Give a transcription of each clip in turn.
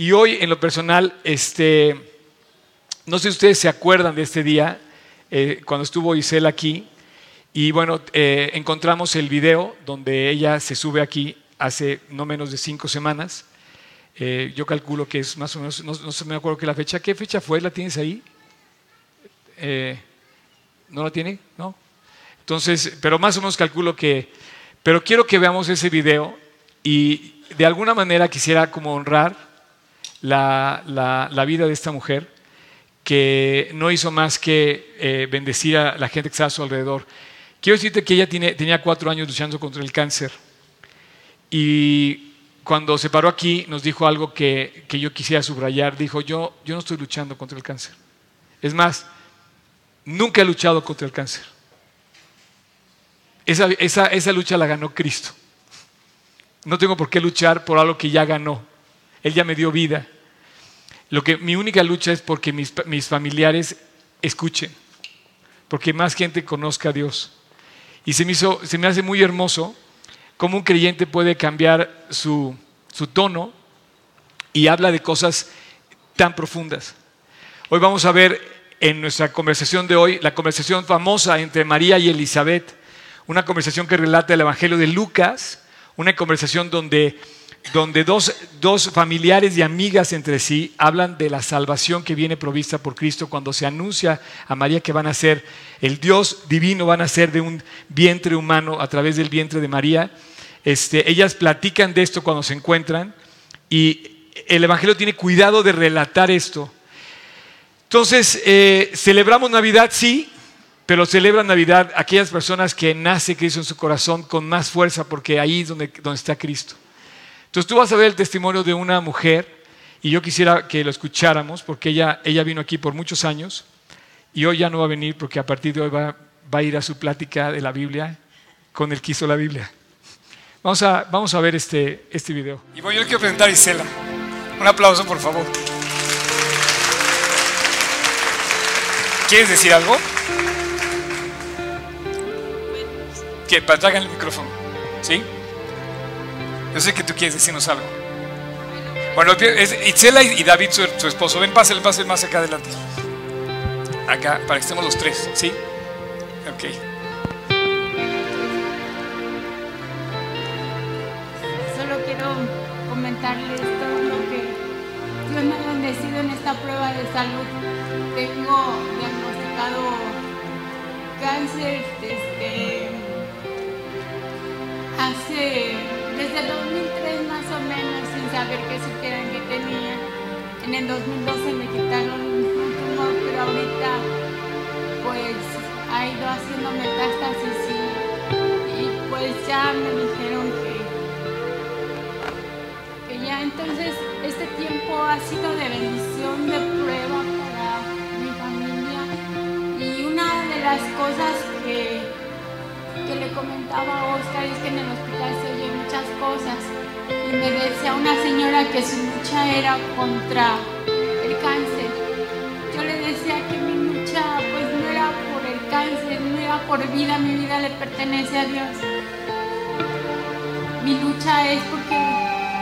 Y hoy, en lo personal, este, no sé si ustedes se acuerdan de este día, eh, cuando estuvo Isela aquí, y bueno, eh, encontramos el video donde ella se sube aquí hace no menos de cinco semanas. Eh, yo calculo que es más o menos, no, me acuerdo qué la fecha. ¿Qué fecha fue? ¿La tienes ahí? ¿No la tiene? ¿No? Entonces, pero más o menos calculo que... Pero quiero que veamos ese video y de alguna manera quisiera como honrar la, vida de esta mujer que no hizo más que eh, bendecir a la gente que estaba a su alrededor. Quiero decirte que ella tenía cuatro años luchando contra el cáncer y cuando se paró aquí nos dijo algo que, yo quisiera subrayar. Dijo, yo, yo no estoy luchando contra el cáncer. Es más, nunca he luchado contra el cáncer. Esa, lucha la ganó Cristo. No tengo por qué luchar por algo que ya ganó. Él ya me dio vida. Lo que, mi única lucha es porque mis, familiares escuchen, porque más gente conozca a Dios. Y se me, hizo, se me hace muy hermoso cómo un creyente puede cambiar su, su tono y habla de cosas tan profundas. Hoy vamos a ver en nuestra conversación de hoy la conversación famosa entre María y Elizabeth una conversación que relata el Evangelio de Lucas, una conversación donde, donde dos, dos, familiares y amigas entre sí hablan de la salvación que viene provista por Cristo cuando se anuncia a María que van a ser el Dios divino, van a ser de un vientre humano a través del vientre de María. Este, ellas platican de esto cuando se encuentran y el Evangelio tiene cuidado de relatar esto. Entonces, eh, celebramos Navidad, sí, pero celebran Navidad aquellas personas que nace Cristo en su corazón con más fuerza, porque ahí es donde, donde está Cristo. Entonces tú vas a ver el testimonio de una mujer, y yo quisiera que lo escucháramos, porque ella, ella vino aquí por muchos años, y hoy ya no va a venir, porque a partir de hoy va, va a ir a su plática de la Biblia con el que hizo la Biblia. Vamos a, vamos a ver este, este video. Y voy yo quiero presentar a Isela. Un aplauso, por favor. ¿Quieres decir algo? que traigan el micrófono. ¿Sí? Yo sé que tú quieres decirnos algo. Bueno, es Itzela y David, su, esposo. Ven, pásenle, pásenle más acá adelante. Acá, para que estemos los tres. ¿Sí? Ok. Solo quiero comentarles todo lo que Dios me ha bendecido en esta prueba de salud. Tengo diagnosticado cáncer desde hace, desde 2003 más o menos, sin saber qué supieran que tenía. En el 2012 me quitaron un tumor, pero ahorita pues ha ido haciendo metástasis y, y pues ya me dijeron que, que ya entonces este tiempo ha sido de bendición, de prueba para mi familia y una de las cosas que que le comentaba a Oscar es que en el hospital se muchas cosas. Y me decía una señora que su lucha era contra el cáncer. Yo le decía que mi lucha pues no era por el cáncer, no era por vida, mi vida le pertenece a Dios. Mi lucha es porque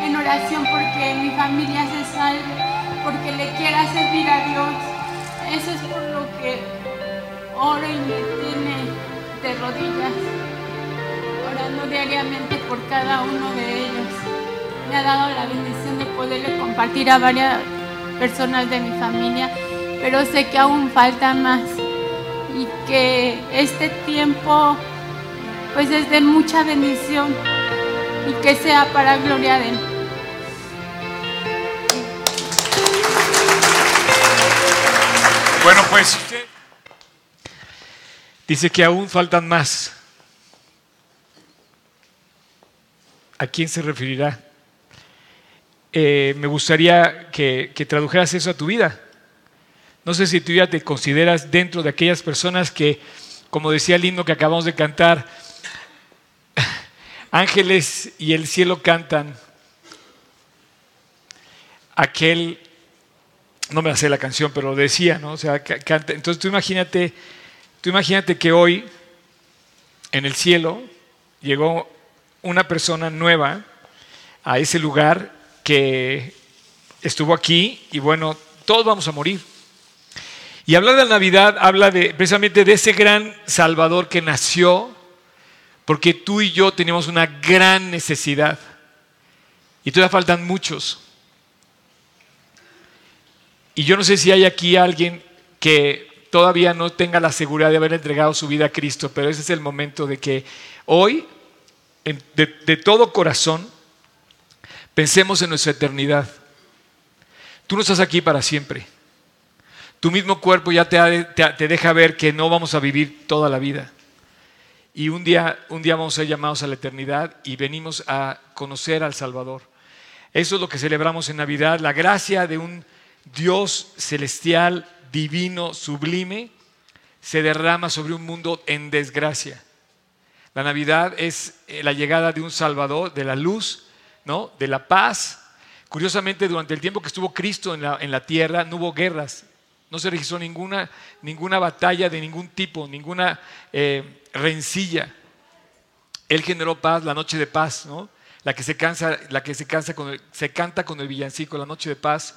en oración porque mi familia se salve, porque le quiera servir a Dios. Eso es por lo que oro y me tiene de rodillas orando diariamente por cada uno de ellos. Me ha dado la bendición de poderle compartir a varias personas de mi familia, pero sé que aún falta más y que este tiempo pues es de mucha bendición y que sea para gloria de Él. Bueno, pues dice que aún faltan más. ¿A quién se referirá? Eh, me gustaría que, tradujeras eso a tu vida. No sé si tú ya te consideras dentro de aquellas personas que, como decía el himno que acabamos de cantar, ángeles y el cielo cantan. Aquel, no me hace la canción, pero lo decía, ¿no? O sea, canta. Entonces tú imagínate, tú imagínate que hoy en el cielo llegó una persona nueva a ese lugar que estuvo aquí y bueno, todos vamos a morir. Y hablar de la Navidad habla de, precisamente de ese gran Salvador que nació porque tú y yo teníamos una gran necesidad. Y todavía faltan muchos. Y yo no sé si hay aquí alguien que todavía no tenga la seguridad de haber entregado su vida a Cristo, pero ese es el momento de que hoy, de, todo corazón, pensemos en nuestra eternidad. Tú no estás aquí para siempre. Tu mismo cuerpo ya te, te, deja ver que no vamos a vivir toda la vida. Y un día, un día vamos a ser llamados a la eternidad y venimos a conocer al Salvador. Eso es lo que celebramos en Navidad, la gracia de un Dios celestial, divino, sublime, se derrama sobre un mundo en desgracia. La Navidad es eh, la llegada de un Salvador, de la luz, ¿no? de la paz. Curiosamente, durante el tiempo que estuvo Cristo en la, en la tierra, no hubo guerras, no se registró ninguna, ninguna batalla de ningún tipo, ninguna eh, rencilla. Él generó paz, la noche de paz, ¿no? La que se cansa, la que se cansa con se canta con el villancico, la noche de paz,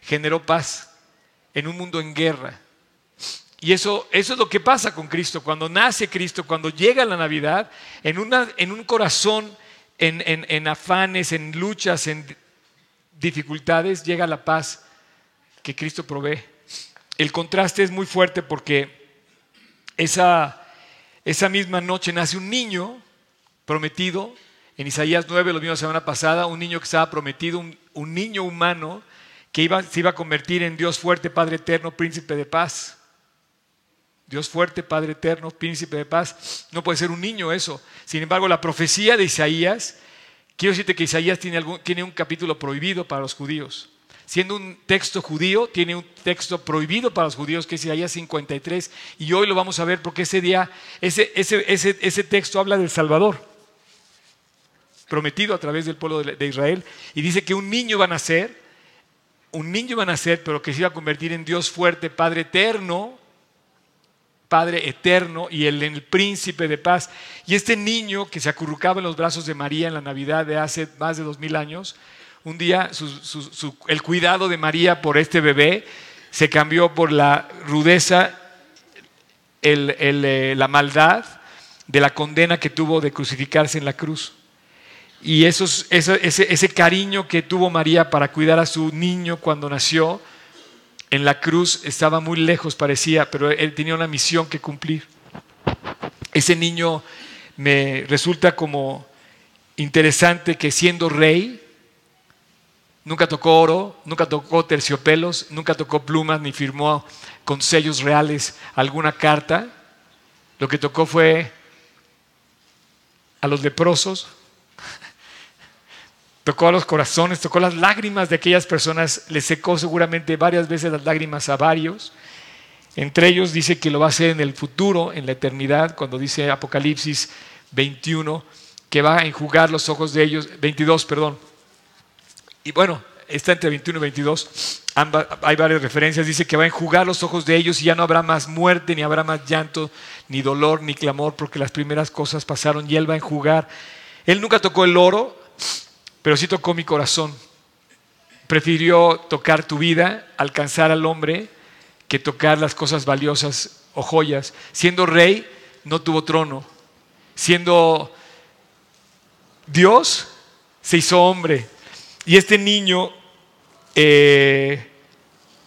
generó paz en un mundo en guerra. Y eso, eso es lo que pasa con Cristo. Cuando nace Cristo, cuando llega la Navidad, en, una, en un corazón en, en afanes, en luchas, en dificultades, llega la paz que Cristo provee el contraste es muy fuerte porque esa, esa misma noche nace un niño prometido. En Isaías 9, lo vimos la semana pasada, un niño que estaba prometido, un, niño humano que iba, se iba a convertir en Dios fuerte, Padre eterno, príncipe de paz. Dios fuerte, Padre eterno, príncipe de paz. No puede ser un niño eso. Sin embargo, la profecía de Isaías, quiero decirte que Isaías tiene, algún, tiene un capítulo prohibido para los judíos siendo un texto judío, tiene un texto prohibido para los judíos, que es Isaías 53, y hoy lo vamos a ver porque ese día, ese, ese, ese, ese texto habla del Salvador, prometido a través del pueblo de, Israel, y dice que un niño va a nacer, un niño va a nacer, pero que se iba a convertir en Dios fuerte, Padre eterno, Padre eterno y el, príncipe de paz. Y este niño que se acurrucaba en los brazos de María en la Navidad de hace más de dos mil años, un día el cuidado de María por este bebé se cambió por la rudeza, eh, la maldad de la condena que tuvo de crucificarse en la cruz. Y ese cariño que tuvo María para cuidar a su niño cuando nació en la cruz estaba muy lejos, parecía, pero él tenía una misión que cumplir. Ese niño me resulta como interesante que siendo rey, Nunca tocó oro, nunca tocó terciopelos, nunca tocó plumas ni firmó con sellos reales alguna carta. Lo que tocó fue a los leprosos, tocó a los corazones, tocó las lágrimas de aquellas personas, le secó seguramente varias veces las lágrimas a varios. Entre ellos dice que lo va a hacer en el futuro, en la eternidad, cuando dice Apocalipsis 21, que va a enjugar los ojos de ellos, 22, perdón, y bueno, está entre 21 y 22. Hay varias referencias. Dice que va a enjugar los ojos de ellos y ya no habrá más muerte, ni habrá más llanto, ni dolor, ni clamor, porque las primeras cosas pasaron y Él va a enjugar. Él nunca tocó el oro, pero sí tocó mi corazón. Prefirió tocar tu vida, alcanzar al hombre, que tocar las cosas valiosas o joyas. Siendo rey, no tuvo trono. Siendo Dios, se hizo hombre y este niño eh,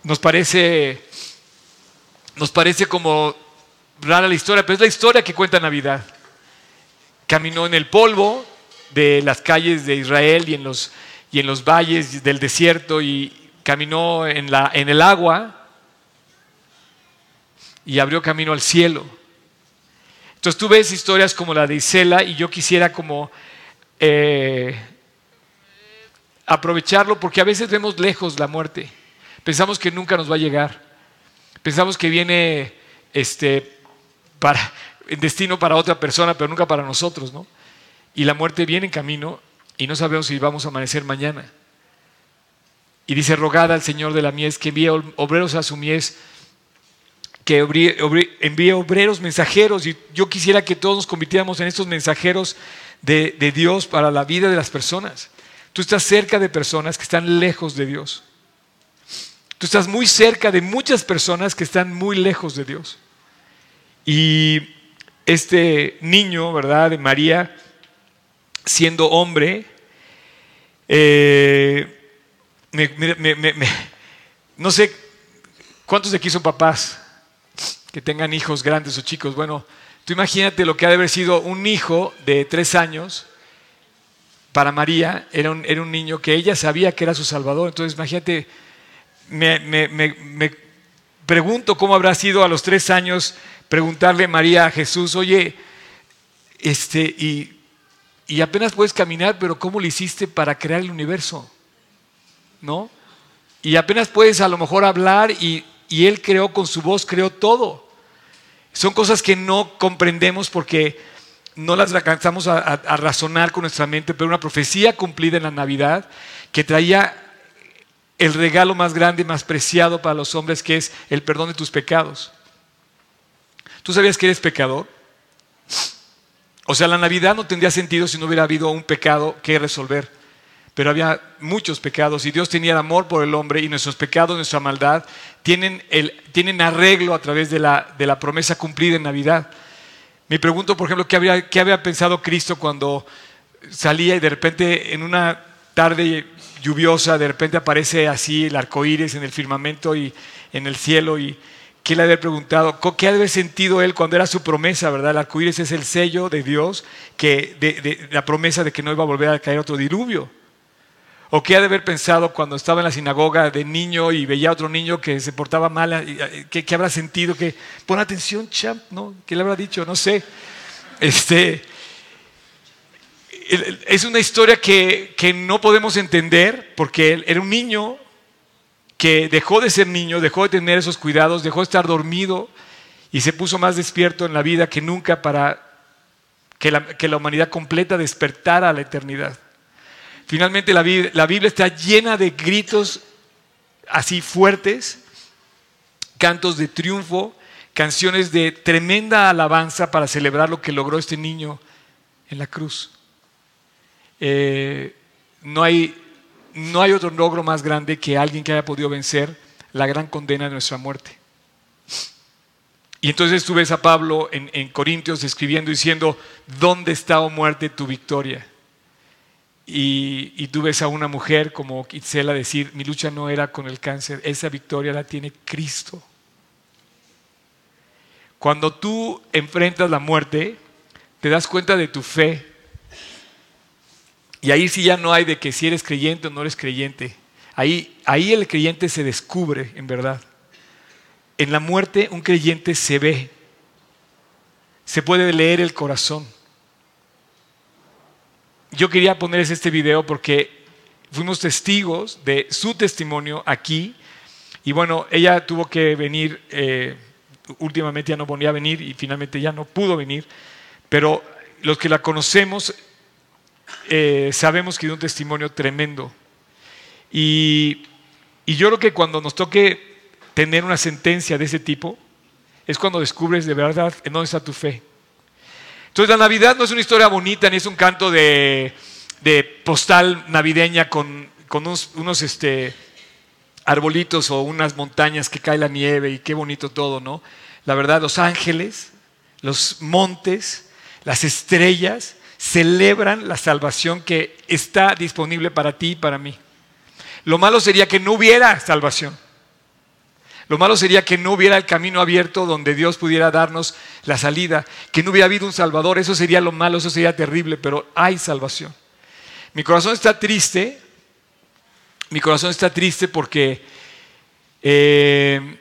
nos parece nos parece como rara la historia, pero es la historia que cuenta Navidad. Caminó en el polvo de las calles de Israel y en los, y en los valles del desierto y caminó en, la, en el agua y abrió camino al cielo. Entonces tú ves historias como la de Isela y yo quisiera como eh, aprovecharlo porque a veces vemos lejos la muerte. Pensamos que nunca nos va a llegar. Pensamos que viene este, para, en destino para otra persona, pero nunca para nosotros, ¿no? Y la muerte viene en camino y no sabemos si vamos a amanecer mañana. Y dice, rogada al Señor de la mies que envíe obreros a su mies, que envíe obreros mensajeros. Y yo quisiera que todos nos convirtiéramos en estos mensajeros de Dios para la vida de las personas. Tú estás cerca de personas que están lejos de Dios. Tú estás muy cerca de muchas personas que están muy lejos de Dios. Y este niño, ¿verdad? De María, siendo hombre, eh, no sé cuántos de aquí son papás que tengan hijos grandes o chicos. Bueno, tú imagínate lo que ha de haber sido un hijo de tres años para María, era un, era un niño que ella sabía que era su Salvador. Entonces, imagínate me, pregunto cómo habrá sido a los tres años preguntarle a María a Jesús, oye, este, y, y apenas puedes caminar, pero ¿cómo lo hiciste para crear el universo? ¿No? Y apenas puedes a lo mejor hablar y, y Él creó con su voz, creó todo. Son cosas que no comprendemos porque no las alcanzamos a, razonar con nuestra mente, pero una profecía cumplida en la Navidad que traía el regalo más grande y más preciado para los hombres, que es el perdón de tus pecados. ¿Tú sabías que eres pecador? O sea, la Navidad no tendría sentido si no hubiera habido un pecado que resolver. Pero había muchos pecados y Dios tenía el amor por el hombre y nuestros pecados, nuestra maldad, tienen, el, tienen arreglo a través de la, de la, promesa cumplida en Navidad. Me pregunto, por ejemplo, ¿qué había, qué había pensado Cristo cuando salía y de repente en una tarde lluviosa, de repente aparece así el arco iris en el firmamento y en el cielo. y ¿Qué le había preguntado? ¿Qué había sentido él cuando era su promesa, verdad? El arco iris es el sello de Dios, que, la promesa de que no iba a volver a caer otro diluvio. ¿O qué ha de haber pensado cuando estaba en la sinagoga de niño y veía a otro niño que se portaba mal? ¿Qué, qué habrá sentido? Que, pon atención, champ, ¿no? ¿Qué le habrá dicho? No sé. Este, es una historia que, no podemos entender porque él era un niño que dejó de ser niño, dejó de tener esos cuidados, dejó de estar dormido y se puso más despierto en la vida que nunca para que la, humanidad completa despertara a la eternidad. Finalmente la, Biblia está llena de gritos así fuertes, cantos de triunfo, canciones de tremenda alabanza para celebrar lo que logró este niño en la cruz. Eh, no, hay, no hay otro logro más grande que alguien que haya podido vencer la gran condena de nuestra muerte. Y entonces tú ves a Pablo en, Corintios escribiendo diciendo, ¿dónde está, oh muerte, tu victoria? Y, tú ves a una mujer como Itzela decir, mi lucha no era con el cáncer, esa victoria la tiene Cristo. Cuando tú enfrentas la muerte, te das cuenta de tu fe, y ahí sí ya no hay de que si eres creyente o no eres creyente. Ahí, ahí el creyente se descubre, en verdad. En la muerte un creyente se ve. Se puede leer el corazón. Yo quería ponerles este video porque fuimos testigos de su testimonio aquí. Y bueno, ella tuvo que venir, eh, últimamente ya no ponía a venir y finalmente ya no pudo venir. Pero los que la conocemos eh, sabemos que dio un testimonio tremendo. Y, yo creo que cuando nos toque tener una sentencia de ese tipo, es cuando descubres de verdad en dónde está tu fe. Entonces la Navidad no es una historia bonita, ni es un canto de, postal navideña con, unos, este, arbolitos o unas montañas que cae la nieve y qué bonito todo, ¿no? La verdad, los ángeles, los montes, las estrellas, celebran la salvación que está disponible para ti y para mí. Lo malo sería que no hubiera salvación. Lo malo sería que no hubiera el camino abierto donde Dios pudiera darnos la salida, que no hubiera habido un Salvador. Eso sería lo malo, eso sería terrible, pero hay salvación. Mi corazón está triste, mi corazón está triste porque eh,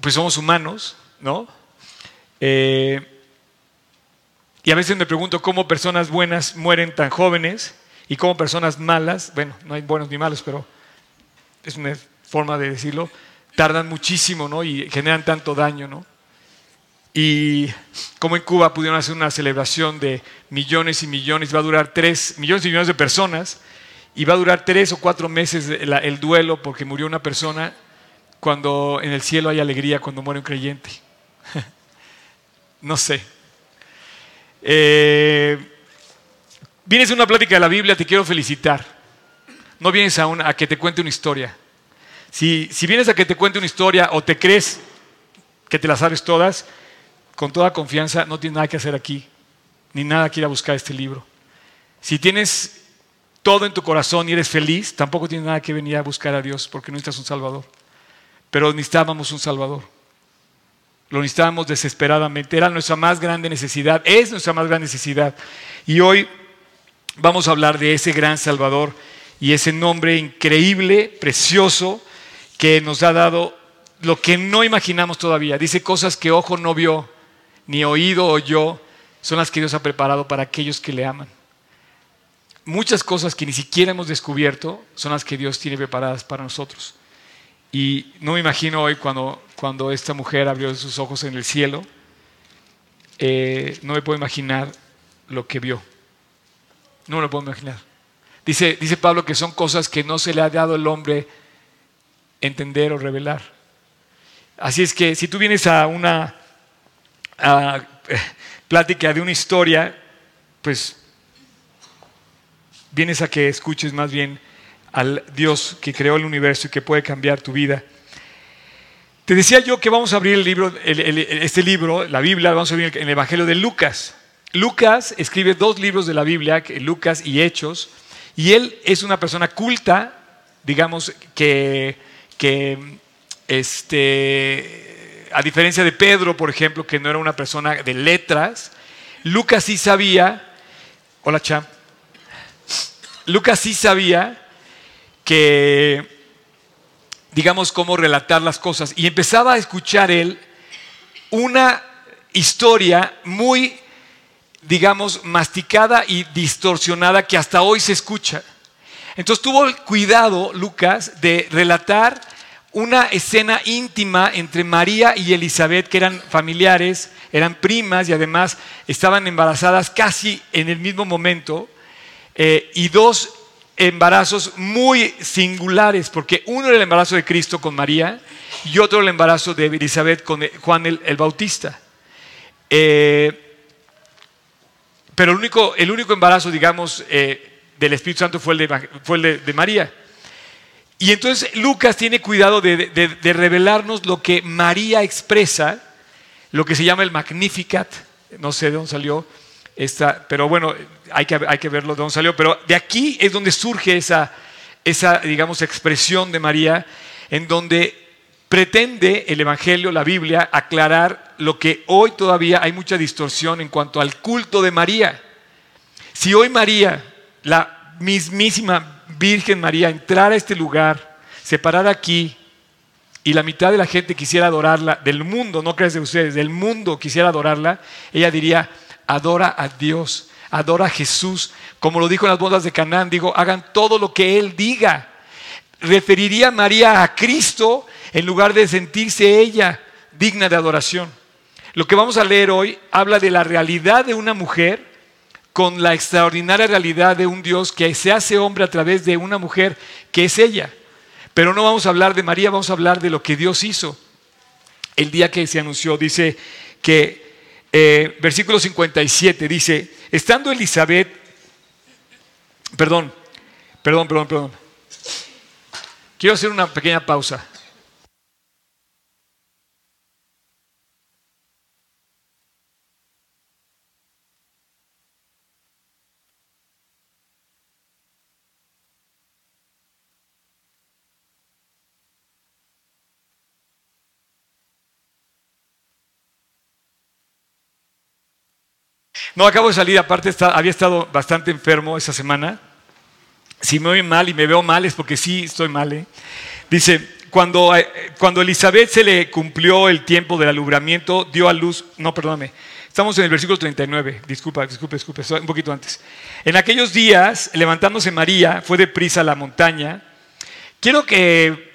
pues somos humanos, ¿no? Eh, y a veces me pregunto cómo personas buenas mueren tan jóvenes y cómo personas malas, bueno, no hay buenos ni malos, pero es una forma de decirlo, tardan muchísimo, ¿no? Y generan tanto daño, ¿no? Y como en Cuba pudieron hacer una celebración de millones y millones, va a durar tres, millones y millones de personas, y va a durar tres o cuatro meses el, el duelo porque murió una persona, cuando en el cielo hay alegría cuando muere un creyente. no sé, eh, vienes a una plática de la Biblia, te quiero felicitar. No vienes a, a que te cuente una historia. Si, si vienes a que te cuente una historia o te crees que te las sabes todas, con toda confianza, no tienes nada que hacer aquí, ni nada que ir a buscar este libro. Si tienes todo en tu corazón y eres feliz, tampoco tienes nada que venir a buscar a Dios porque no necesitas un Salvador. Pero necesitábamos un Salvador. Lo necesitábamos desesperadamente. Era nuestra más grande necesidad, es nuestra más gran necesidad. Y hoy vamos a hablar de ese gran Salvador y ese nombre increíble, precioso, que nos ha dado lo que no imaginamos todavía. Dice cosas que ojo no vio, ni oído oyó, son las que Dios ha preparado para aquellos que le aman. Muchas cosas que ni siquiera hemos descubierto son las que Dios tiene preparadas para nosotros. Y no me imagino hoy cuando, cuando esta mujer abrió sus ojos en el cielo, eh, no me puedo imaginar lo que vio. No me lo puedo imaginar. Dice, dice Pablo que son cosas que no se le ha dado al hombre entender o revelar. Así es que si tú vienes a una eh, plática de una historia, pues vienes a que escuches más bien al Dios que creó el universo y que puede cambiar tu vida. Te decía yo que vamos a abrir el libro, este libro, la Biblia, vamos a abrir en el Evangelio de Lucas. Lucas escribe dos libros de la Biblia, Lucas y Hechos, y él es una persona culta, digamos, que, que este, a diferencia de Pedro, por ejemplo, que no era una persona de letras, Lucas sí sabía, hola champ, Lucas sí sabía que, digamos, cómo relatar las cosas. Y empezaba a escuchar él una historia muy, digamos, masticada y distorsionada que hasta hoy se escucha. Entonces tuvo el cuidado, Lucas, de relatar una escena íntima entre María y Elizabeth, que eran familiares, eran primas y además estaban embarazadas casi en el mismo momento, eh, y dos embarazos muy singulares, porque uno era el embarazo de Cristo con María y otro el embarazo de Elizabeth con Juan el, Bautista. Eh, pero el único, el único embarazo, digamos, eh, del Espíritu Santo fue el de, fue el de María. Y entonces Lucas tiene cuidado de, revelarnos lo que María expresa, lo que se llama el Magnificat, no sé de dónde salió, esta, pero bueno, hay que, hay que verlo de dónde salió, pero de aquí es donde surge esa, esa, digamos, expresión de María, en donde pretende el Evangelio, la Biblia, aclarar lo que hoy todavía hay mucha distorsión en cuanto al culto de María. Si hoy María, la mismísima Virgen María entrar a este lugar, se parara aquí y la mitad de la gente quisiera adorarla, del mundo, no crees de ustedes, del mundo quisiera adorarla, ella diría, adora a Dios, adora a Jesús, como lo dijo en las bodas de Canaán, digo, hagan todo lo que Él diga. Referiría María a Cristo en lugar de sentirse ella digna de adoración. Lo que vamos a leer hoy habla de la realidad de una mujer con la extraordinaria realidad de un Dios que se hace hombre a través de una mujer que es ella. Pero no vamos a hablar de María, vamos a hablar de lo que Dios hizo. El día que se anunció, dice que, eh, versículo 57, dice, estando Elizabeth, perdón, perdón, perdón, perdón. Quiero hacer una pequeña pausa. No, acabo de salir, aparte había estado bastante enfermo esa semana. Si me oye mal y me veo mal es porque sí estoy mal. ¿eh? Dice, cuando, eh, cuando Elizabeth se le cumplió el tiempo del alumbramiento, dio a luz, no, perdóname, estamos en el versículo 39, disculpa, disculpe, disculpe, un poquito antes. En aquellos días, levantándose María, fue deprisa a la montaña. Quiero que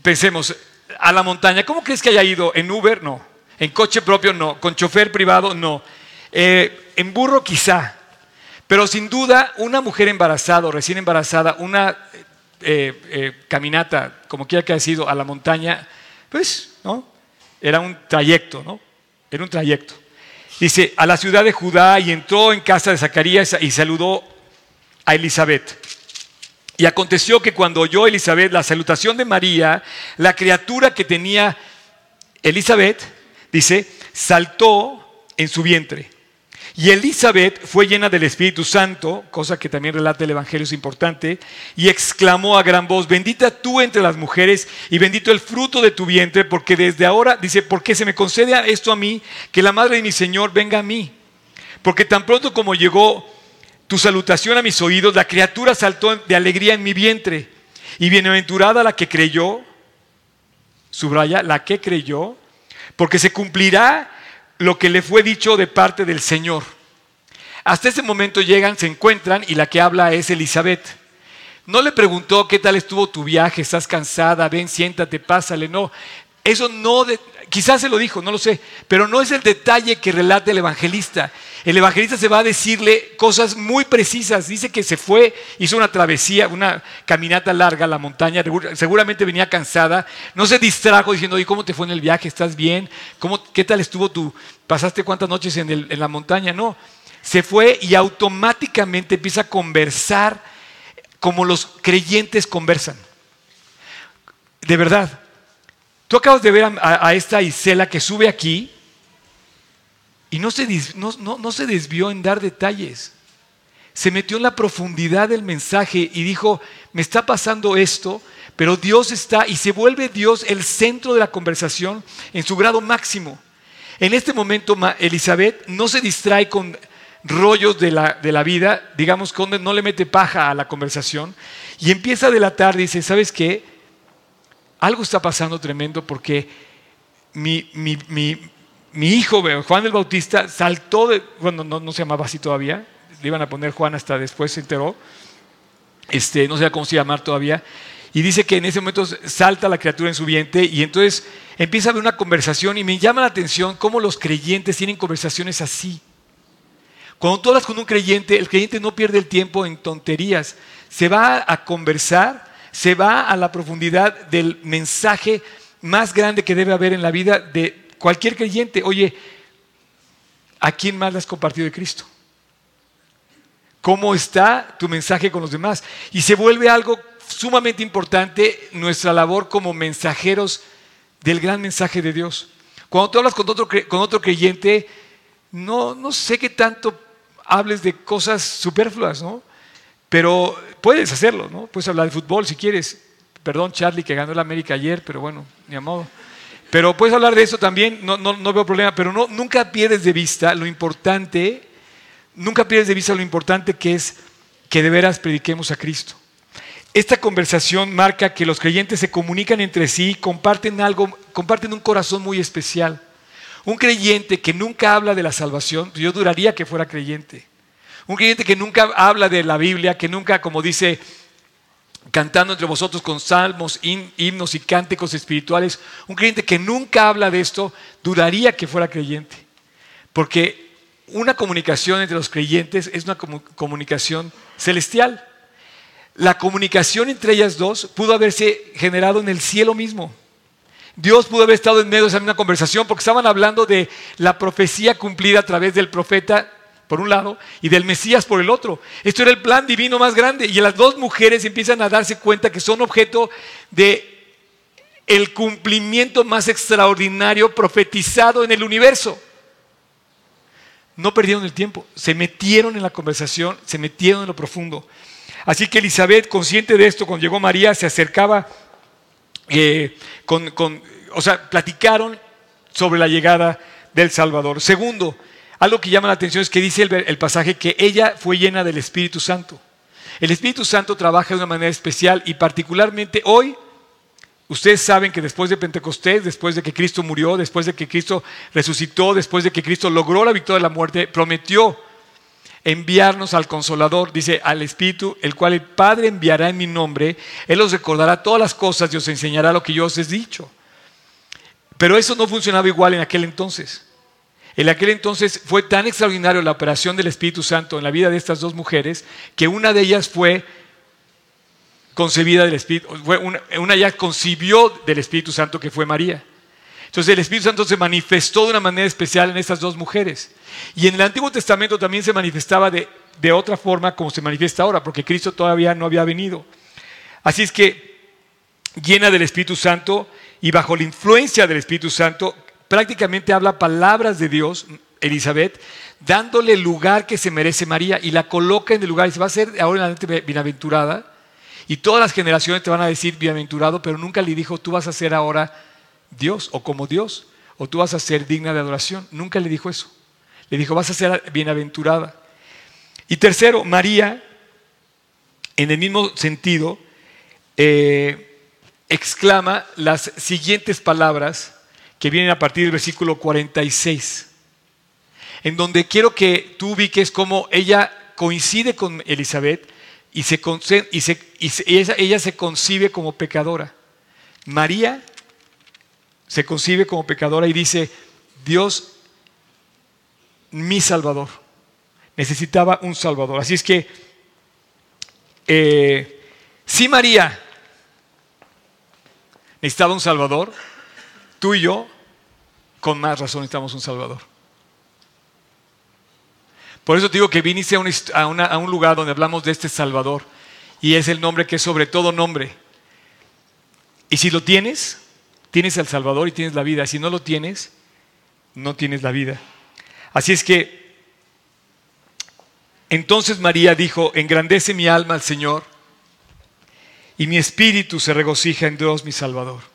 pensemos, a la montaña, ¿cómo crees que haya ido? ¿En Uber? No. ¿En coche propio? No. ¿Con chofer privado? No. Eh, en burro quizá, pero sin duda una mujer embarazada o recién embarazada, una eh, eh, caminata, como quiera que haya sido, a la montaña, pues, ¿no? Era un trayecto, ¿no? Era un trayecto. Dice, a la ciudad de Judá y entró en casa de Zacarías y saludó a Elizabeth. Y aconteció que cuando oyó Elizabeth la salutación de María, la criatura que tenía Elizabeth, dice, saltó en su vientre. Y Elizabeth fue llena del Espíritu Santo, cosa que también relata el Evangelio es importante, y exclamó a gran voz, bendita tú entre las mujeres y bendito el fruto de tu vientre, porque desde ahora, dice, porque se me concede esto a mí, que la madre de mi Señor venga a mí. Porque tan pronto como llegó tu salutación a mis oídos, la criatura saltó de alegría en mi vientre. Y bienaventurada la que creyó, subraya, la que creyó, porque se cumplirá lo que le fue dicho de parte del Señor. Hasta ese momento llegan, se encuentran y la que habla es Elizabeth. No le preguntó qué tal estuvo tu viaje, estás cansada, ven, siéntate, pásale, no. Eso no, quizás se lo dijo, no lo sé, pero no es el detalle que relata el evangelista. El evangelista se va a decirle cosas muy precisas. Dice que se fue, hizo una travesía, una caminata larga a la montaña, seguramente venía cansada, no se distrajo diciendo, ¿y cómo te fue en el viaje? ¿Estás bien? ¿Cómo, ¿Qué tal estuvo tú? ¿Pasaste cuántas noches en, en la montaña? No, se fue y automáticamente empieza a conversar como los creyentes conversan. De verdad, Tú acabas de ver a, esta Isela que sube aquí y no se, no se desvió en dar detalles. Se metió en la profundidad del mensaje y dijo, me está pasando esto, pero Dios está y se vuelve Dios el centro de la conversación en su grado máximo. En este momento Elizabeth no se distrae con rollos de la, de la vida, digamos que no le mete paja a la conversación y empieza a delatar, dice, ¿sabes qué? Algo está pasando tremendo porque mi, hijo, Juan el Bautista, saltó de, bueno, no, se llamaba así todavía, le iban a poner Juan hasta después se enteró, este, no sé cómo se llamar todavía, y dice que en ese momento salta la criatura en su vientre y entonces empieza a haber una conversación y me llama la atención cómo los creyentes tienen conversaciones así. Cuando tú hablas con un creyente, el creyente no pierde el tiempo en tonterías, se va a conversar se va a la profundidad del mensaje más grande que debe haber en la vida de cualquier creyente. Oye, ¿a quién más le has compartido de Cristo? ¿Cómo está tu mensaje con los demás? Y se vuelve algo sumamente importante nuestra labor como mensajeros del gran mensaje de Dios. Cuando tú hablas con otro, con otro creyente, no, no sé qué tanto hables de cosas superfluas, ¿no? Pero puedes hacerlo, ¿no? Puedes hablar de fútbol si quieres. Perdón, Charlie, que ganó el América ayer, pero bueno, ni a. Pero puedes hablar de eso también, no, no, veo problema, pero no, nunca pierdes de vista lo importante, nunca pierdes de vista lo importante que es que de veras prediquemos a Cristo. Esta conversación marca que los creyentes se comunican entre sí, comparten algo, comparten un corazón muy especial. Un creyente que nunca habla de la salvación, yo duraría que fuera creyente. Un creyente que nunca habla de la Biblia, que nunca, como dice, cantando entre vosotros con salmos, himnos y cánticos espirituales. Un creyente que nunca habla de esto, dudaría que fuera creyente. Porque una comunicación entre los creyentes es una comunicación celestial. La comunicación entre ellas dos pudo haberse generado en el cielo mismo. Dios pudo haber estado en medio de esa misma conversación porque estaban hablando de la profecía cumplida a través del profeta por un lado y del Mesías por el otro. Esto era el plan divino más grande y las dos mujeres empiezan a darse cuenta que son objeto de el cumplimiento más extraordinario profetizado en el universo. No perdieron el tiempo, se metieron en la conversación, se metieron en lo profundo. Así que Elizabeth, consciente de esto, cuando llegó María, se acercaba eh, con, o sea, platicaron sobre la llegada del Salvador. Segundo, algo que llama la atención es que dice el, pasaje que ella fue llena del Espíritu Santo. El Espíritu Santo trabaja de una manera especial y particularmente hoy, ustedes saben que después de Pentecostés, después de que Cristo murió, después de que Cristo resucitó, después de que Cristo logró la victoria de la muerte, prometió enviarnos al consolador, dice, al Espíritu, el cual el Padre enviará en mi nombre, Él os recordará todas las cosas y os enseñará lo que yo os he dicho. Pero eso no funcionaba igual en aquel entonces. En aquel entonces fue tan extraordinario la operación del Espíritu Santo en la vida de estas dos mujeres que una de ellas fue concebida del Espíritu, una, una ya concibió del Espíritu Santo que fue María. Entonces el Espíritu Santo se manifestó de una manera especial en estas dos mujeres. Y en el Antiguo Testamento también se manifestaba de, de otra forma como se manifiesta ahora, porque Cristo todavía no había venido. Así es que llena del Espíritu Santo y bajo la influencia del Espíritu Santo, prácticamente habla palabras de Dios, Elizabeth, dándole el lugar que se merece María y la coloca en el lugar y se va a ser ahora en bienaventurada. Y todas las generaciones te van a decir bienaventurado, pero nunca le dijo, tú vas a ser ahora Dios o como Dios, o tú vas a ser digna de adoración. Nunca le dijo eso. Le dijo, vas a ser bienaventurada. Y tercero, María, en el mismo sentido, eh, exclama las siguientes palabras que vienen a partir del versículo 46, en donde quiero que tú ubiques cómo ella coincide con Elizabeth y, se, y, y ella, se concibe como pecadora. María se concibe como pecadora y dice, Dios, mi Salvador. Necesitaba un Salvador. Así es que, eh, si María necesitaba un Salvador, tú y yo, con más razón necesitamos un Salvador. Por eso te digo que viniste a a un lugar donde hablamos de este Salvador y es el nombre que es sobre todo nombre. Y si lo tienes, tienes al Salvador y tienes la vida. Si no lo tienes, no tienes la vida. Así es que, entonces María dijo, engrandece mi alma al Señor y mi espíritu se regocija en Dios mi Salvador.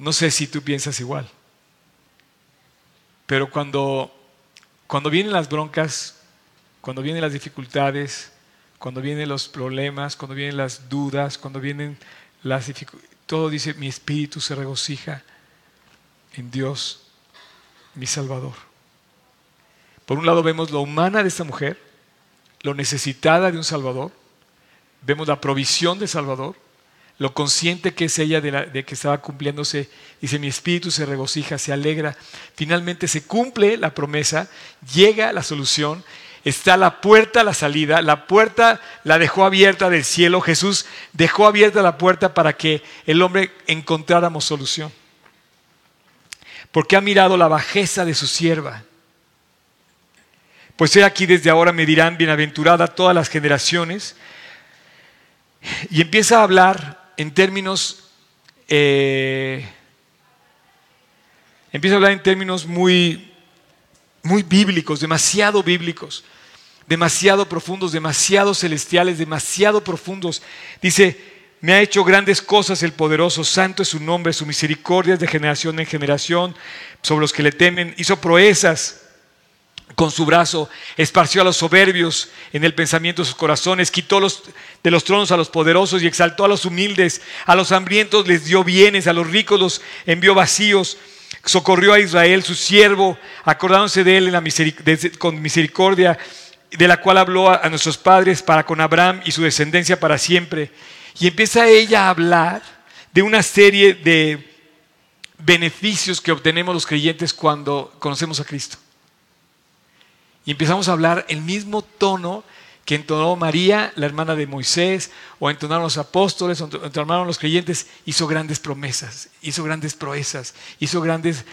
No sé si tú piensas igual, pero cuando, cuando vienen las broncas, cuando vienen las dificultades, cuando vienen los problemas, cuando vienen las dudas, cuando vienen las dificultades, todo dice, mi espíritu se regocija en Dios, mi Salvador. Por un lado vemos lo humana de esta mujer, lo necesitada de un Salvador, vemos la provisión de Salvador, lo consciente que es ella de, que estaba cumpliéndose, dice, mi espíritu se regocija, se alegra, finalmente se cumple la promesa, llega la solución está la puerta la salida. La puerta la dejó abierta del cielo. Jesús dejó abierta la puerta para que el hombre encontráramos solución. Porque ha mirado la bajeza de su sierva. Pues he aquí desde ahora me dirán bienaventurada todas las generaciones. Y empieza a hablar en términos, eh, empieza a hablar en términos muy, muy bíblicos, demasiado bíblicos demasiado profundos, demasiado celestiales, demasiado profundos. Dice, me ha hecho grandes cosas el poderoso, santo es su nombre, su misericordia es de generación en generación sobre los que le temen, hizo proezas con su brazo, esparció a los soberbios en el pensamiento de sus corazones, quitó los, de los tronos a los poderosos y exaltó a los humildes, a los hambrientos les dio bienes, a los ricos los envió vacíos, socorrió a Israel, su siervo, acordándose de él en la con misericordia de la cual habló a, nuestros padres para con Abraham y su descendencia para siempre. Y empieza ella a hablar de una serie de beneficios que obtenemos los creyentes cuando conocemos a Cristo. Empezamos a hablar el mismo tono que entonó María, la hermana de Moisés, o entonaron los apóstoles, o entonaron los creyentes, hizo grandes promesas, hizo grandes proezas, hizo grandes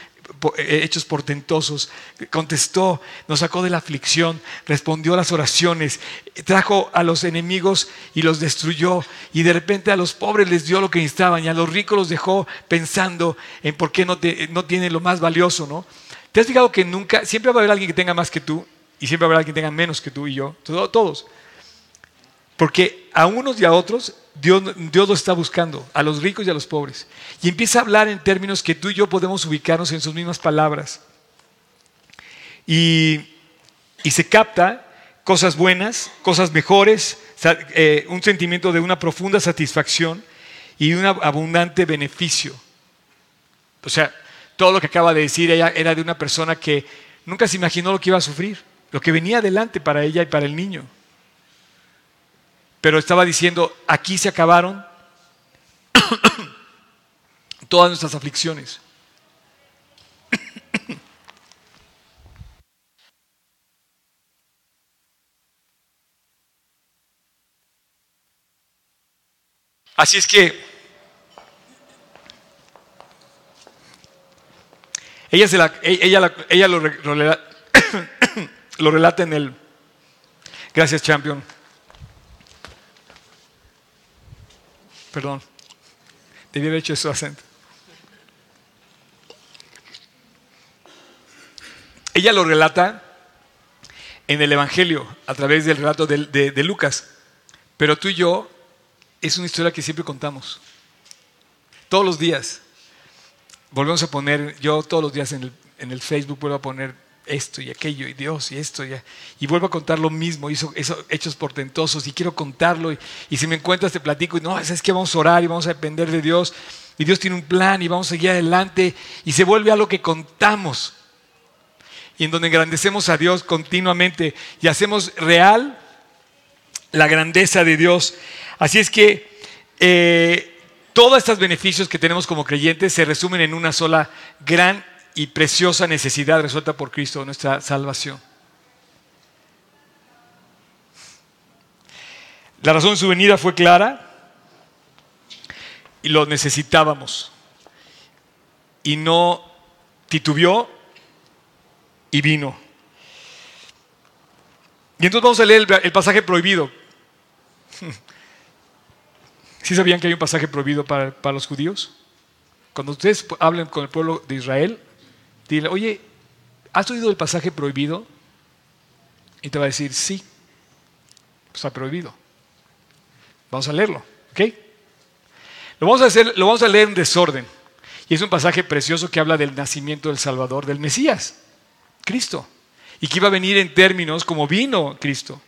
eh, hechos portentosos, contestó, nos sacó de la aflicción, respondió a las oraciones, trajo a los enemigos y los destruyó, y de repente a los pobres les dio lo que necesitaban, y a los ricos los dejó pensando en por qué no, no tienen lo más valioso, ¿no? ¿Te has fijado que nunca, siempre va a haber alguien que tenga más que tú, y siempre alguien que tenga menos que tú y yo, todos? Porque a unos y a otros Dios, Dios los está buscando, a los ricos y a los pobres. Y empieza a hablar en términos que tú y yo podemos ubicarnos en sus mismas palabras. Y, se capta cosas buenas, cosas mejores, eh, un sentimiento de una profunda satisfacción y un abundante beneficio. O sea, todo lo que acaba de decir ella era de una persona que nunca se imaginó lo que iba a sufrir, lo que venía adelante para ella y para el niño pero estaba diciendo, aquí se acabaron todas nuestras aflicciones. Así es que ella, se la, ella, ella lo, lo relata en el... Gracias, champion. Perdón. Debí haber hecho eso acento. Ella lo relata en el Evangelio a través del relato de Lucas. Pero tú y yo es una historia que siempre contamos. Todos los días. Volvemos a poner, yo todos los días en el, en el Facebook vuelvo a poner esto y aquello y Dios y esto y, y vuelvo a contar lo mismo, hizo, hizo hechos portentosos y quiero contarlo y, si me encuentras te platico y no, es que vamos a orar y vamos a depender de Dios y Dios tiene un plan y vamos a seguir adelante y se vuelve algo que contamos y en donde engrandecemos a Dios continuamente y hacemos real la grandeza de Dios. Así es que eh, todos estos beneficios que tenemos como creyentes se resumen en una sola gran y preciosa necesidad resuelta por Cristo, nuestra salvación. La razón de su venida fue clara y lo necesitábamos. Y no titubeó y vino. Y entonces vamos a leer el, pasaje prohibido. ¿Sí sabían que hay un pasaje prohibido para, para los judíos? Cuando ustedes hablen con el pueblo de Israel, dile, oye, ¿has oído el pasaje prohibido? Y te va a decir, sí, está prohibido. Vamos a leerlo, ¿ok? Lo vamos a, vamos a leer en desorden. Y es un pasaje precioso que habla del nacimiento del Salvador, del Mesías, Cristo. Y que iba a venir en términos como vino Cristo,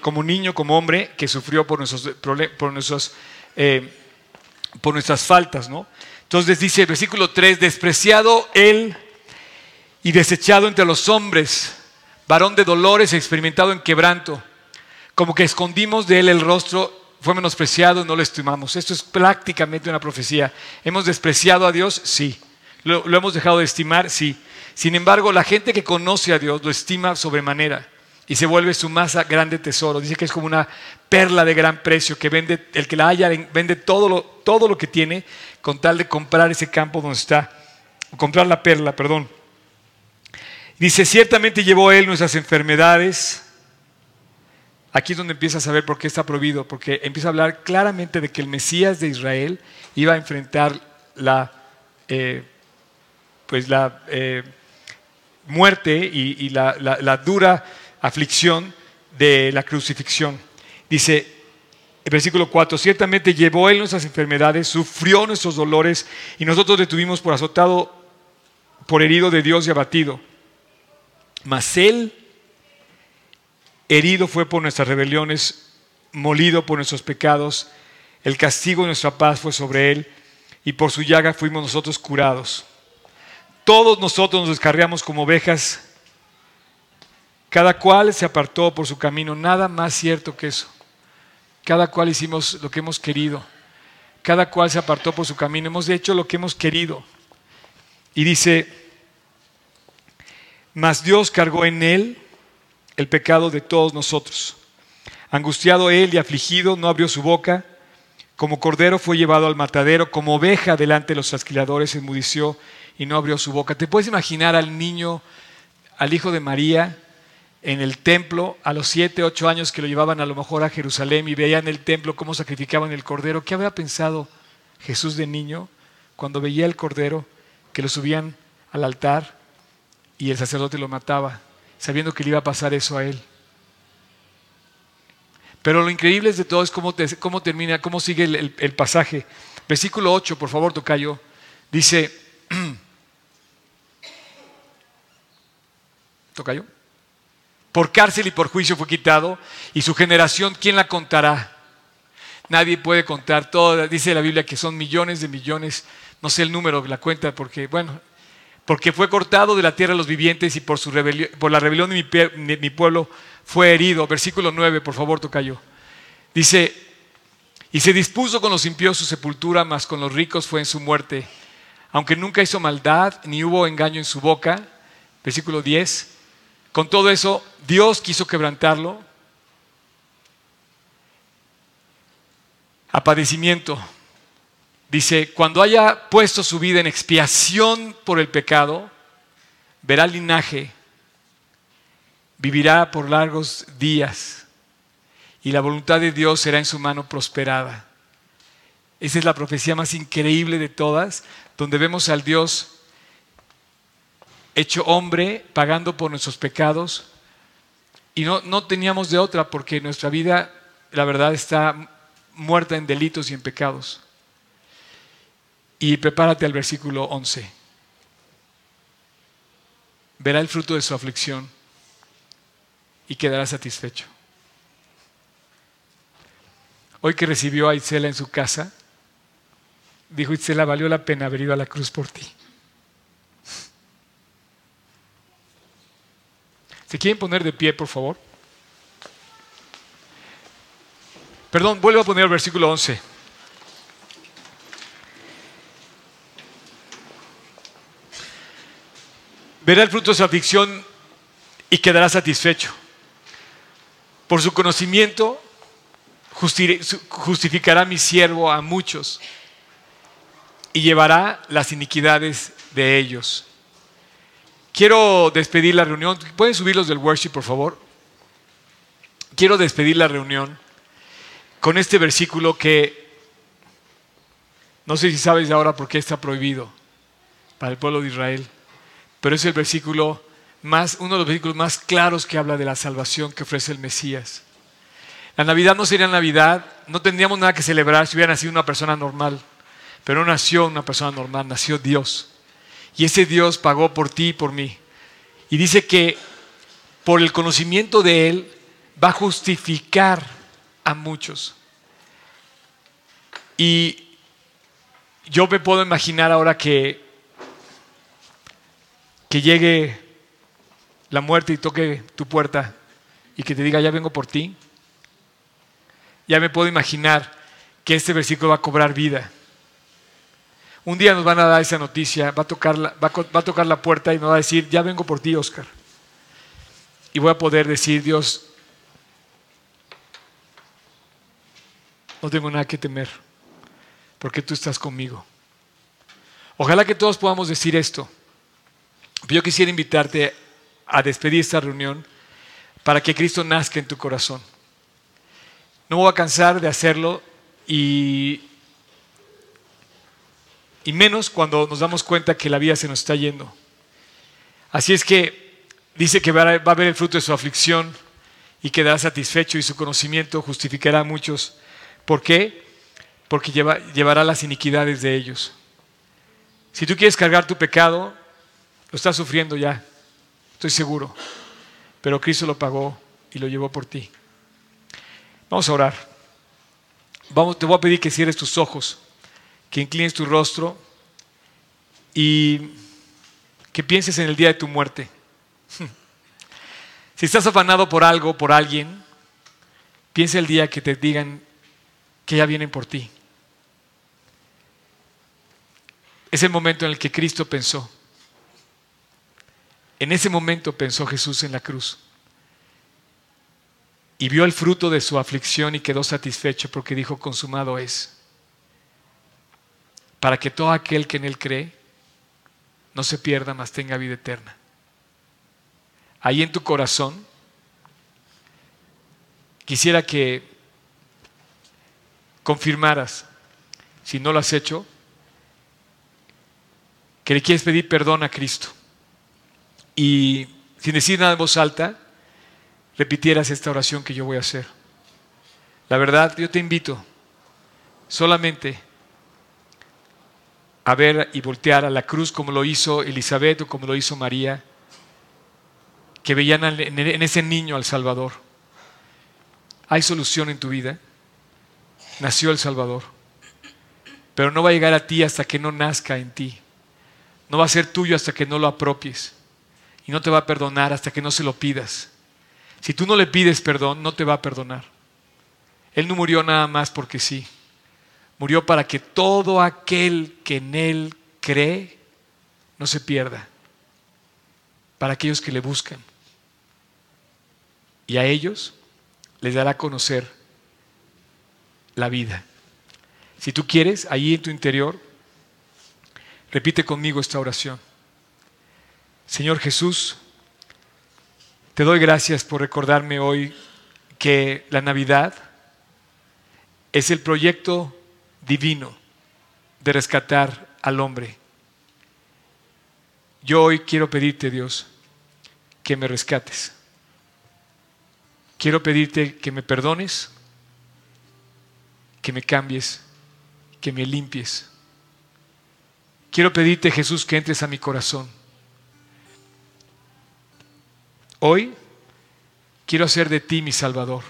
como niño, como hombre que sufrió por, nuestros, por, eh, por nuestras faltas, ¿no? Entonces dice el versículo 3, despreciado él y desechado entre los hombres, varón de dolores, experimentado en quebranto, como que escondimos de él el rostro, fue menospreciado, no lo estimamos. Esto es prácticamente una profecía. ¿Hemos despreciado a Dios? Sí. ¿Lo, hemos dejado de estimar? Sí. Sin embargo, la gente que conoce a Dios lo estima sobremanera y se vuelve su más grande tesoro. Dice que es como una perla de gran precio que vende, el que la haya vende todo lo, todo lo que tiene con tal de comprar ese campo donde está, comprar la perla, perdón. Dice, ciertamente llevó él nuestras enfermedades. Aquí es donde empieza a saber por qué está prohibido, porque empieza a hablar claramente de que el Mesías de Israel iba a enfrentar la, eh, pues la eh, muerte y, la, la, dura aflicción de la crucifixión. Dice, el versículo 4, ciertamente llevó él nuestras enfermedades, sufrió nuestros dolores y nosotros le tuvimos por azotado, por herido de Dios y abatido. Mas él, herido fue por nuestras rebeliones, molido por nuestros pecados, el castigo de nuestra paz fue sobre él y por su llaga fuimos nosotros curados. Todos nosotros nos descarriamos como ovejas cada cual se apartó por su camino, nada más cierto que eso. Cada cual hicimos lo que hemos querido. Cada cual se apartó por su camino. Hemos hecho lo que hemos querido. Y dice, mas Dios cargó en él el pecado de todos nosotros. Angustiado él y afligido, no abrió su boca. Como cordero fue llevado al matadero, como oveja delante de los trasquiladores, enmudeció y no abrió su boca. ¿Te puedes imaginar al niño, al hijo de María, en el templo a los siete, ocho años que lo llevaban a lo mejor a Jerusalén y veían el templo cómo sacrificaban el cordero. ¿Qué había pensado Jesús de niño cuando veía el cordero que lo subían al altar y el sacerdote lo mataba, sabiendo que le iba a pasar eso a él? Pero lo increíble de todo es cómo, cómo termina, cómo sigue el, el, el, pasaje. Versículo 8, por favor, Tocayo. Dice, Tocayo. Por cárcel y por juicio fue quitado, y su generación, ¿quién la contará? Nadie puede contar todo. Dice la Biblia que son millones de millones, no sé el número, la cuenta, porque, bueno, porque fue cortado de la tierra de los vivientes y por, su por la rebelión de mi, pueblo fue herido. Versículo 9, por favor, Tocayo. Dice, y se dispuso con los impíos su sepultura, mas con los ricos fue en su muerte. Aunque nunca hizo maldad, ni hubo engaño en su boca. Versículo 10. Con todo eso, Dios quiso quebrantarlo a padecimiento. Dice, cuando haya puesto su vida en expiación por el pecado, verá linaje vivirá por largos días y la voluntad de Dios será en su mano prosperada. Esa es la profecía más increíble de todas, donde vemos al Dios hecho hombre, pagando por nuestros pecados, y no, no teníamos de otra porque nuestra vida, la verdad, está muerta en delitos y en pecados. Y prepárate al versículo 11. Verá el fruto de su aflicción y quedará satisfecho. Hoy que recibió a Isela en su casa, dijo Isela, valió la pena haber ido a la cruz por ti. ¿Se quieren poner de pie, por favor? Perdón, vuelvo a poner el versículo 11. Verá el fruto de su aflicción y quedará satisfecho. Por su conocimiento justificará mi siervo a muchos y llevará las iniquidades de ellos. Quiero despedir la reunión. ¿Pueden subir los del worship, por favor? Quiero despedir la reunión con este versículo que no sé si sabes ahora por qué está prohibido para el pueblo de Israel, pero es el versículo más, uno de los versículos más claros que habla de la salvación que ofrece el Mesías. La Navidad no sería Navidad, no tendríamos nada que celebrar si hubiera nacido una persona normal, pero no nació una persona normal, nació Dios. Y ese Dios pagó por ti y por mí. Y dice que por el conocimiento de Él va a justificar a muchos. Y yo me puedo imaginar ahora que, que llegue la muerte y toque tu puerta y que te diga, ya vengo por ti. Ya me puedo imaginar que este versículo va a cobrar vida. Un día nos van a dar esa noticia, va a tocar la, puerta y nos va a decir, ya vengo por ti, Oscar. Y voy a poder decir, Dios, no tengo nada que temer, porque tú estás conmigo. Ojalá que todos podamos decir esto. Yo quisiera invitarte a despedir esta reunión para que Cristo nazca en tu corazón. No voy a cansar de hacerlo y y menos cuando nos damos cuenta que la vida se nos está yendo. Así es que dice que va a ver el fruto de su aflicción y quedará satisfecho y su conocimiento justificará a muchos. ¿Por qué? Porque llevará las iniquidades de ellos. Si tú quieres cargar tu pecado, lo estás sufriendo ya, estoy seguro. Pero Cristo lo pagó y lo llevó por ti. Vamos a orar. Vamos, te voy a pedir que cierres tus ojos que inclines tu rostro y que pienses en el día de tu muerte. Si estás afanado por algo, por alguien, piensa el día que te digan que ya vienen por ti. Es el momento en el que Cristo pensó. En ese momento pensó Jesús en la cruz. Y vio el fruto de su aflicción y quedó satisfecho porque dijo, consumado es para que todo aquel que en Él cree no se pierda, mas tenga vida eterna. Ahí en tu corazón, quisiera que confirmaras, si no lo has hecho, que le quieres pedir perdón a Cristo. Y sin decir nada en voz alta, repitieras esta oración que yo voy a hacer. La verdad, yo te invito solamente a ver y voltear a la cruz como lo hizo Elizabeth o como lo hizo María, que veían en ese niño al Salvador. Hay solución en tu vida. Nació el Salvador. Pero no va a llegar a ti hasta que no nazca en ti. No va a ser tuyo hasta que no lo apropies. Y no te va a perdonar hasta que no se lo pidas. Si tú no le pides perdón, no te va a perdonar. Él no murió nada más porque sí. Murió para que todo aquel que en Él cree no se pierda. Para aquellos que le buscan. Y a ellos les dará a conocer la vida. Si tú quieres, ahí en tu interior, repite conmigo esta oración. Señor Jesús, Te doy gracias por recordarme hoy que la Navidad es el proyecto divino de rescatar al hombre. Yo hoy quiero pedirte, Dios, que me rescates. Quiero pedirte que me perdones, que me cambies, que me limpies. Quiero pedirte, Jesús, que entres a mi corazón. Hoy quiero hacer de ti mi Salvador.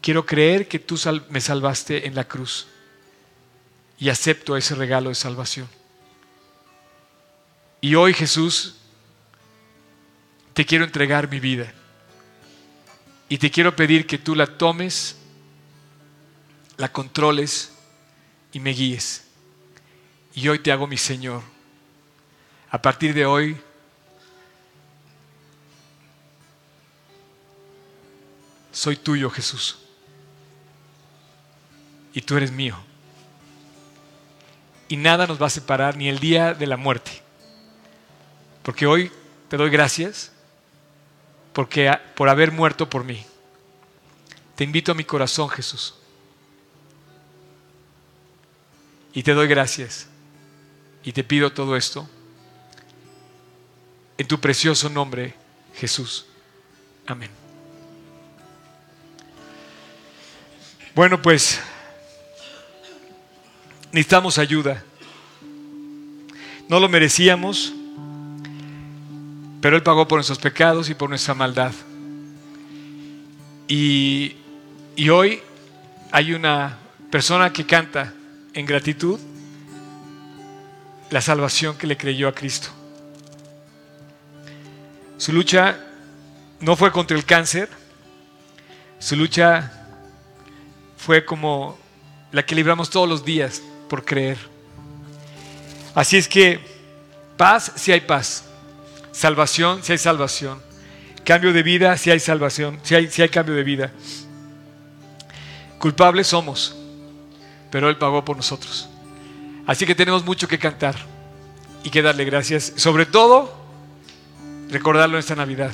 Quiero creer que tú me salvaste en la cruz y acepto ese regalo de salvación. Y hoy, Jesús, te quiero entregar mi vida. Y te quiero pedir que tú la tomes, la controles y me guíes. Y hoy te hago mi Señor. A partir de hoy, soy tuyo, Jesús. Y tú eres mío. Y nada nos va a separar ni el día de la muerte. Porque hoy te doy gracias porque, por haber muerto por mí. Te invito a mi corazón, Jesús. Y te doy gracias. Y te pido todo esto en tu precioso nombre, Jesús. Amén. Bueno, pues necesitamos ayuda. No lo merecíamos pero Él pagó por nuestros pecados y por nuestra maldad. Y, hoy hay una persona que canta en gratitud la salvación que le creyó a Cristo. Su lucha no fue contra el cáncer, su lucha fue como la que libramos todos los días por creer. Así es que paz si hay paz. Salvación, si hay salvación. Cambio de vida, si hay salvación, si hay, hay cambio de vida. Culpables somos, pero Él pagó por nosotros. Así que tenemos mucho que cantar y que darle gracias. Sobre todo, recordarlo en esta Navidad.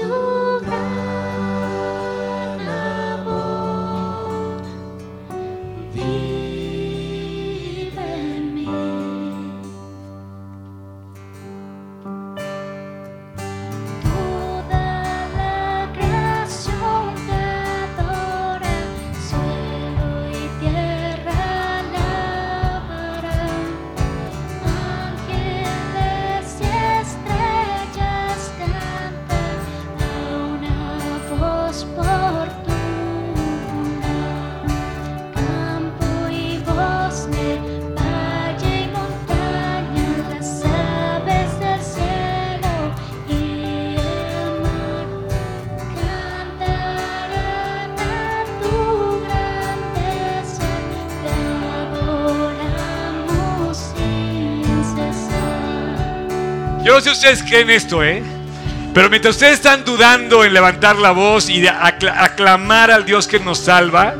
Yo no sé ustedes creen esto, ¿eh? Pero mientras ustedes están dudando en levantar la voz y aclamar al Dios que nos salva,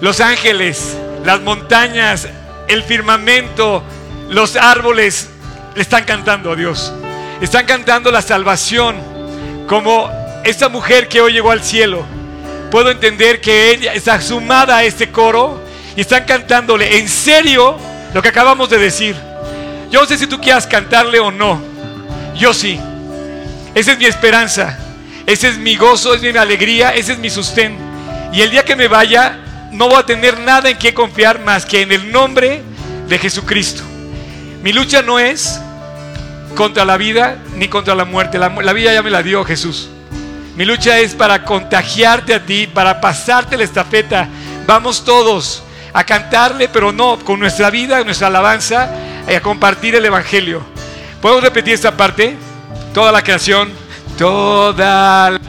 los ángeles, las montañas, el firmamento, los árboles le están cantando a Dios. Están cantando la salvación. Como esta mujer que hoy llegó al cielo. Puedo entender que ella está sumada a este coro y están cantándole en serio lo que acabamos de decir. Yo no sé si tú quieras cantarle o no. Yo sí. Esa es mi esperanza. Ese es mi gozo, es mi alegría, ese es mi sustén. Y el día que me vaya, no voy a tener nada en qué confiar más que en el nombre de Jesucristo. Mi lucha no es contra la vida ni contra la muerte. La, la vida ya me la dio Jesús. Mi lucha es para contagiarte a ti, para pasarte la estafeta. Vamos todos a cantarle, pero no con nuestra vida, nuestra alabanza, y a compartir el Evangelio. ¿Podemos repetir esta parte? Toda la creación, toda la